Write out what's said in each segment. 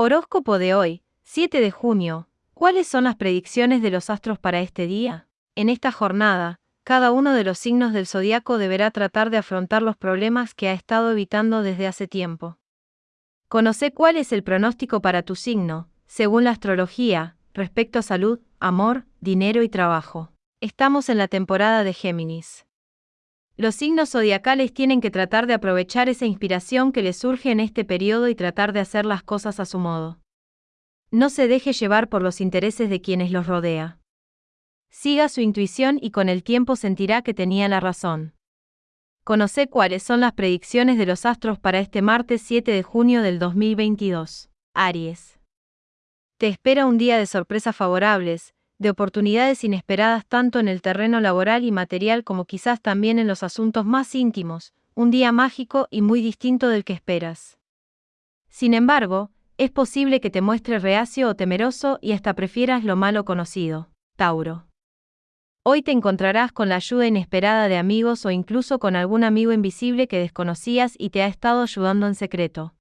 Horóscopo de hoy, 7 de junio. ¿Cuáles son las predicciones de los astros para este día? En esta jornada, cada uno de los signos del zodiaco deberá tratar de afrontar los problemas que ha estado evitando desde hace tiempo. Conoce cuál es el pronóstico para tu signo, según la astrología, respecto a salud, amor, dinero y trabajo. Estamos en la temporada de Géminis. Los signos zodiacales tienen que tratar de aprovechar esa inspiración que les surge en este periodo y tratar de hacer las cosas a su modo. No se deje llevar por los intereses de quienes los rodea. Siga su intuición y con el tiempo sentirá que tenía la razón. Conoce cuáles son las predicciones de los astros para este martes 7 de junio del 2022. Aries. Te espera un día de sorpresas favorables, de oportunidades inesperadas tanto en el terreno laboral y material como quizás también en los asuntos más íntimos, un día mágico y muy distinto del que esperas. Sin embargo, es posible que te muestres reacio o temeroso y hasta prefieras lo malo conocido. Tauro. Hoy te encontrarás con la ayuda inesperada de amigos o incluso con algún amigo invisible que desconocías y te ha estado ayudando en secreto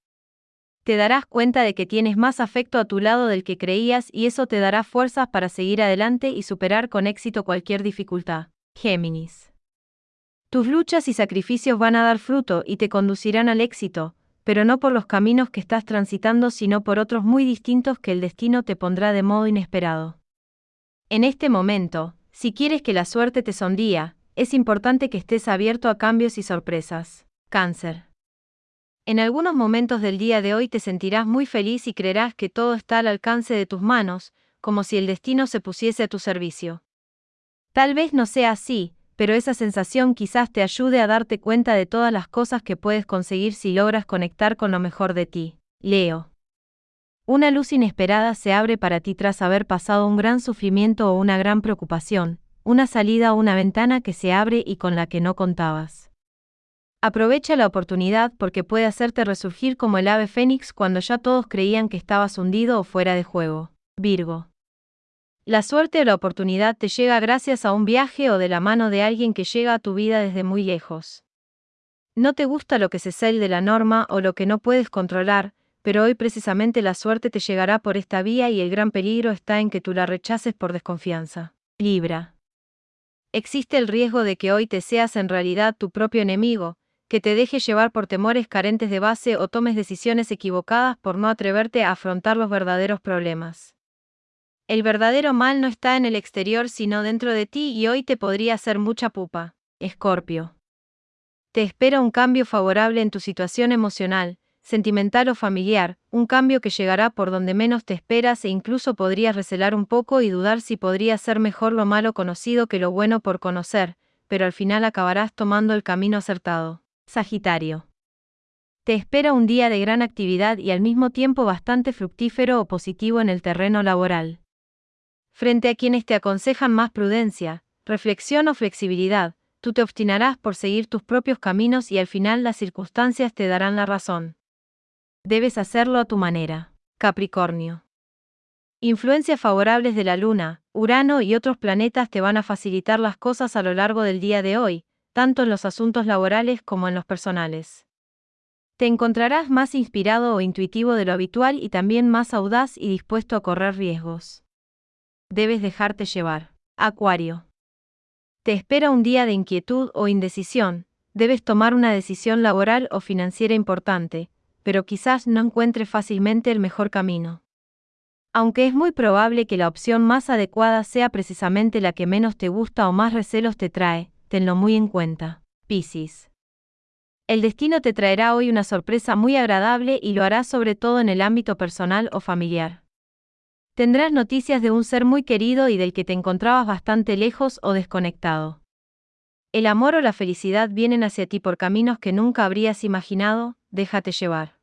te darás cuenta de que tienes más afecto a tu lado del que creías y eso te dará fuerzas para seguir adelante y superar con éxito cualquier dificultad. Géminis. Tus luchas y sacrificios van a dar fruto y te conducirán al éxito, pero no por los caminos que estás transitando, sino por otros muy distintos que el destino te pondrá de modo inesperado. En este momento, si quieres que la suerte te sondía, es importante que estés abierto a cambios y sorpresas. Cáncer. En algunos momentos del día de hoy te sentirás muy feliz y creerás que todo está al alcance de tus manos, como si el destino se pusiese a tu servicio. Tal vez no sea así, pero esa sensación quizás te ayude a darte cuenta de todas las cosas que puedes conseguir si logras conectar con lo mejor de ti. Leo. Una luz inesperada se abre para ti tras haber pasado un gran sufrimiento o una gran preocupación, una salida o una ventana que se abre y con la que no contabas. Aprovecha la oportunidad porque puede hacerte resurgir como el ave fénix cuando ya todos creían que estabas hundido o fuera de juego. Virgo. La suerte o la oportunidad te llega gracias a un viaje o de la mano de alguien que llega a tu vida desde muy lejos. No te gusta lo que se sale de la norma o lo que no puedes controlar, pero hoy precisamente la suerte te llegará por esta vía y el gran peligro está en que tú la rechaces por desconfianza. Libra. Existe el riesgo de que hoy te seas en realidad tu propio enemigo, que te dejes llevar por temores carentes de base o tomes decisiones equivocadas por no atreverte a afrontar los verdaderos problemas. El verdadero mal no está en el exterior sino dentro de ti y hoy te podría hacer mucha pupa. Escorpio. Te espera un cambio favorable en tu situación emocional, sentimental o familiar, un cambio que llegará por donde menos te esperas e incluso podrías recelar un poco y dudar si podría ser mejor lo malo conocido que lo bueno por conocer, pero al final acabarás tomando el camino acertado. Sagitario. Te espera un día de gran actividad y al mismo tiempo bastante fructífero o positivo en el terreno laboral. Frente a quienes te aconsejan más prudencia, reflexión o flexibilidad, tú te obstinarás por seguir tus propios caminos y al final las circunstancias te darán la razón. Debes hacerlo a tu manera. Capricornio. Influencias favorables de la Luna, Urano y otros planetas te van a facilitar las cosas a lo largo del día de hoy, tanto en los asuntos laborales como en los personales. Te encontrarás más inspirado o intuitivo de lo habitual y también más audaz y dispuesto a correr riesgos. Debes dejarte llevar. Acuario. Te espera un día de inquietud o indecisión, debes tomar una decisión laboral o financiera importante, pero quizás no encuentres fácilmente el mejor camino. Aunque es muy probable que la opción más adecuada sea precisamente la que menos te gusta o más recelos te trae, tenlo muy en cuenta. Piscis. El destino te traerá hoy una sorpresa muy agradable y lo hará sobre todo en el ámbito personal o familiar. Tendrás noticias de un ser muy querido y del que te encontrabas bastante lejos o desconectado. El amor o la felicidad vienen hacia ti por caminos que nunca habrías imaginado, déjate llevar.